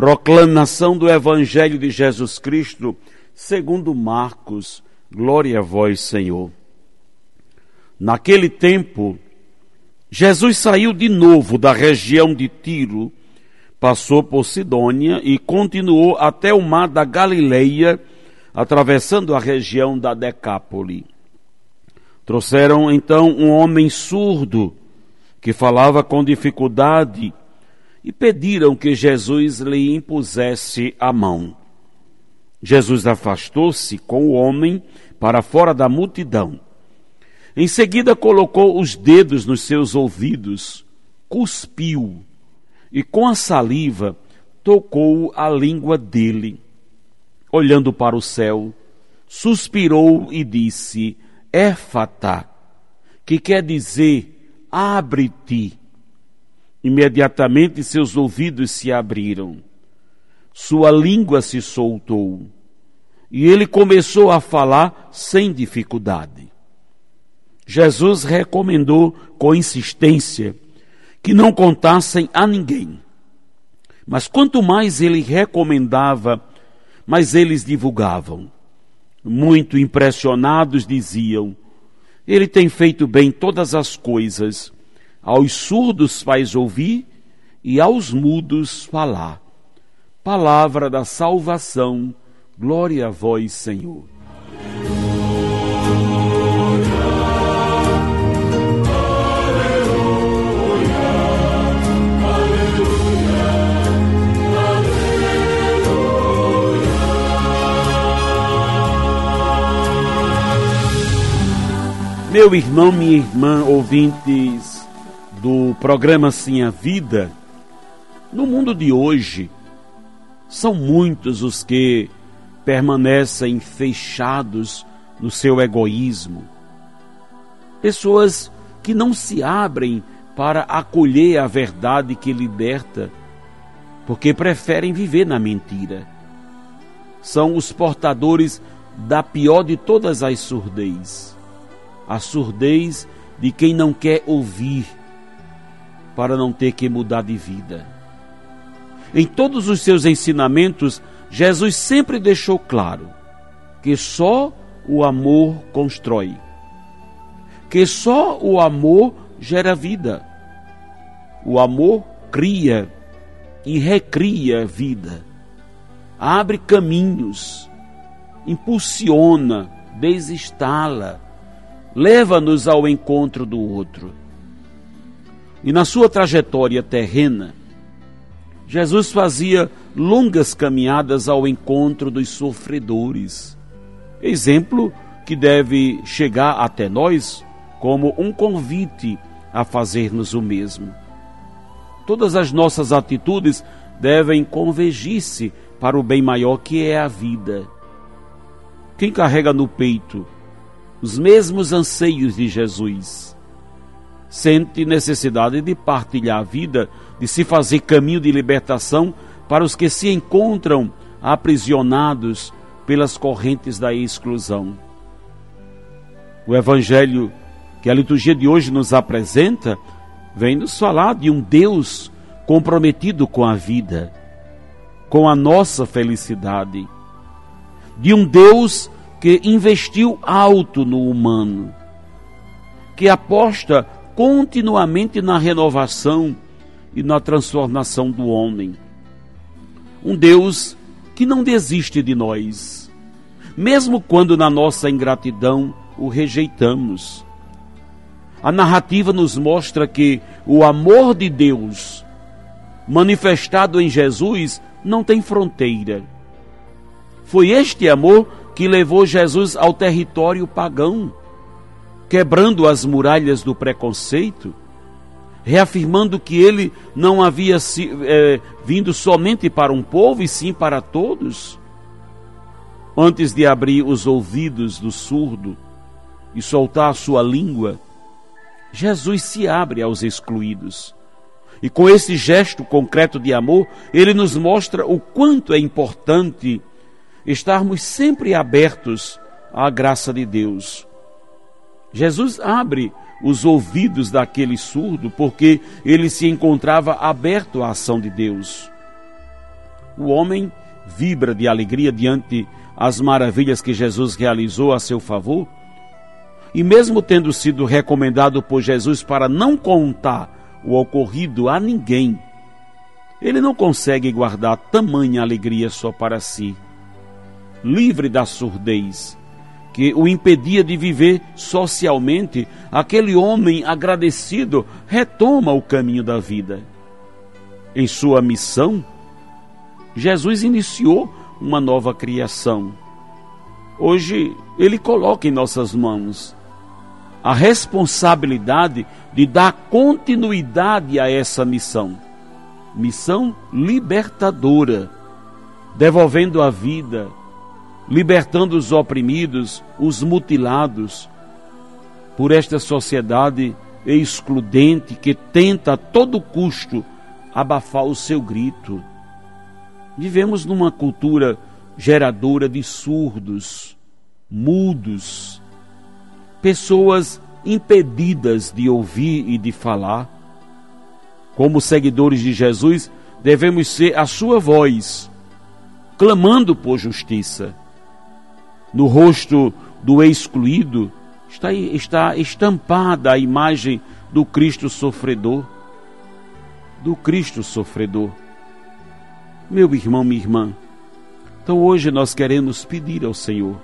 Proclamação do Evangelho de Jesus Cristo, segundo Marcos. Glória a vós, Senhor. Naquele tempo, Jesus saiu de novo da região de Tiro, passou por Sidônia e continuou até o mar da Galileia, atravessando a região da Decápole. Trouxeram então um homem surdo que falava com dificuldade e pediram que Jesus lhe impusesse a mão. Jesus afastou-se com o homem para fora da multidão. Em seguida colocou os dedos nos seus ouvidos, cuspiu e com a saliva tocou a língua dele. Olhando para o céu, suspirou e disse: Éfata, que quer dizer abre-te. Imediatamente seus ouvidos se abriram, sua língua se soltou e ele começou a falar sem dificuldade. Jesus recomendou com insistência que não contassem a ninguém. Mas quanto mais ele recomendava, mais eles divulgavam muito impressionados, diziam: Ele tem feito bem todas as coisas, aos surdos faz ouvir e aos mudos falar. Palavra da salvação, glória a vós, Senhor. Meu irmão, minha irmã, ouvintes do programa Sim a Vida, no mundo de hoje, são muitos os que permanecem fechados no seu egoísmo. Pessoas que não se abrem para acolher a verdade que liberta, porque preferem viver na mentira. São os portadores da pior de todas as surdez a surdez de quem não quer ouvir, para não ter que mudar de vida. Em todos os seus ensinamentos, Jesus sempre deixou claro que só o amor constrói, que só o amor gera vida. O amor cria e recria vida, abre caminhos, impulsiona, desinstala leva-nos ao encontro do outro. E na sua trajetória terrena, Jesus fazia longas caminhadas ao encontro dos sofredores. Exemplo que deve chegar até nós como um convite a fazermos o mesmo. Todas as nossas atitudes devem convergir-se para o bem maior que é a vida. Quem carrega no peito os mesmos anseios de Jesus. Sente necessidade de partilhar a vida, de se fazer caminho de libertação para os que se encontram aprisionados pelas correntes da exclusão. O Evangelho que a liturgia de hoje nos apresenta vem nos falar de um Deus comprometido com a vida, com a nossa felicidade, de um Deus que investiu alto no humano, que aposta continuamente na renovação e na transformação do homem. Um Deus que não desiste de nós, mesmo quando na nossa ingratidão o rejeitamos. A narrativa nos mostra que o amor de Deus, manifestado em Jesus, não tem fronteira. Foi este amor que levou Jesus ao território pagão, quebrando as muralhas do preconceito, reafirmando que ele não havia é, vindo somente para um povo e sim para todos. antes de abrir os ouvidos do surdo e soltar a sua língua, Jesus se abre aos excluídos. E com esse gesto concreto de amor, ele nos mostra o quanto é importante estarmos sempre abertos à graça de Deus. Jesus abre os ouvidos daquele surdo porque ele se encontrava aberto à ação de Deus. O homem vibra de alegria diante as maravilhas que Jesus realizou a seu favor. E mesmo tendo sido recomendado por Jesus para não contar o ocorrido a ninguém, ele não consegue guardar tamanha alegria só para si. Livre da surdez, que o impedia de viver socialmente, aquele homem agradecido retoma o caminho da vida. Em sua missão, Jesus iniciou uma nova criação. Hoje, Ele coloca em nossas mãos a responsabilidade de dar continuidade a essa missão. Missão libertadora, devolvendo a vida, libertando os oprimidos, os mutilados, por esta sociedade excludente que tenta a todo custo abafar o seu grito. Vivemos numa cultura geradora de surdos, mudos, pessoas impedidas de ouvir e de falar. Como seguidores de Jesus, devemos ser a sua voz, clamando por justiça. No rosto do excluído está, está estampada a imagem do Cristo sofredor. Do Cristo sofredor. Meu irmão, minha irmã, então hoje nós queremos pedir ao Senhor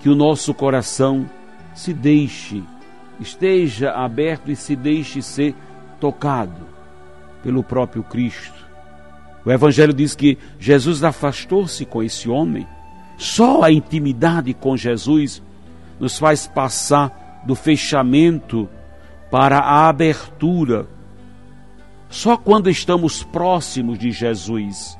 que o nosso coração se deixe, esteja aberto e se deixe ser tocado pelo próprio Cristo. O Evangelho diz que Jesus afastou-se com esse homem. Só a intimidade com Jesus nos faz passar do fechamento para a abertura. Só quando estamos próximos de Jesus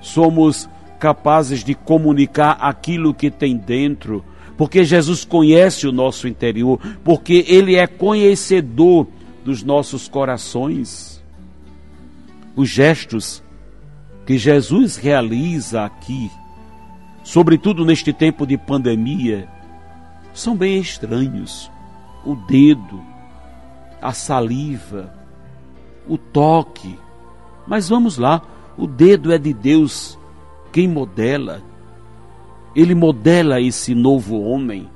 somos capazes de comunicar aquilo que tem dentro, porque Jesus conhece o nosso interior, porque Ele é conhecedor dos nossos corações. Os gestos que Jesus realiza aqui, sobretudo neste tempo de pandemia, são bem estranhos. O dedo, a saliva, o toque. Mas vamos lá, o dedo é de Deus quem modela. Ele modela esse novo homem.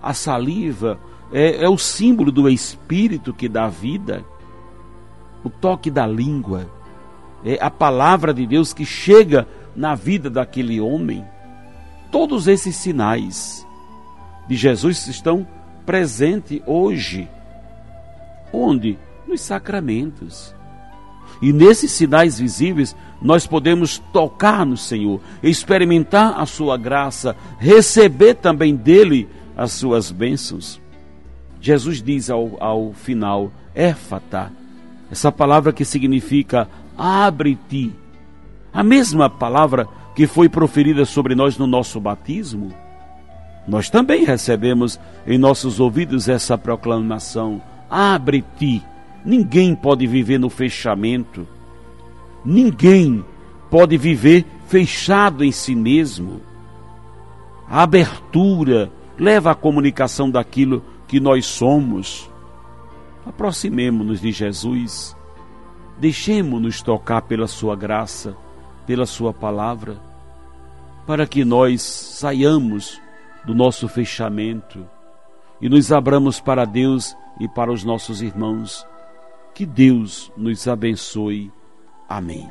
A saliva é, é o símbolo do Espírito que dá vida. O toque da língua é a palavra de Deus que chega na vida daquele homem. Todos esses sinais de Jesus estão presentes hoje. Onde? Nos sacramentos. E nesses sinais visíveis, nós podemos tocar no Senhor, experimentar a sua graça, receber também dele as suas bênçãos. Jesus diz ao, ao final, éfata, essa palavra que significa abre-te. A mesma palavra que foi proferida sobre nós no nosso batismo. Nós também recebemos em nossos ouvidos essa proclamação: abre-te. Ninguém pode viver no fechamento. Ninguém pode viver fechado em si mesmo. A abertura leva à comunicação daquilo que nós somos. Aproximemo-nos de Jesus Deixemos-nos tocar pela Sua graça, pela Sua palavra, para que nós saiamos do nosso fechamento e nos abramos para Deus e para os nossos irmãos. Que Deus nos abençoe. Amém.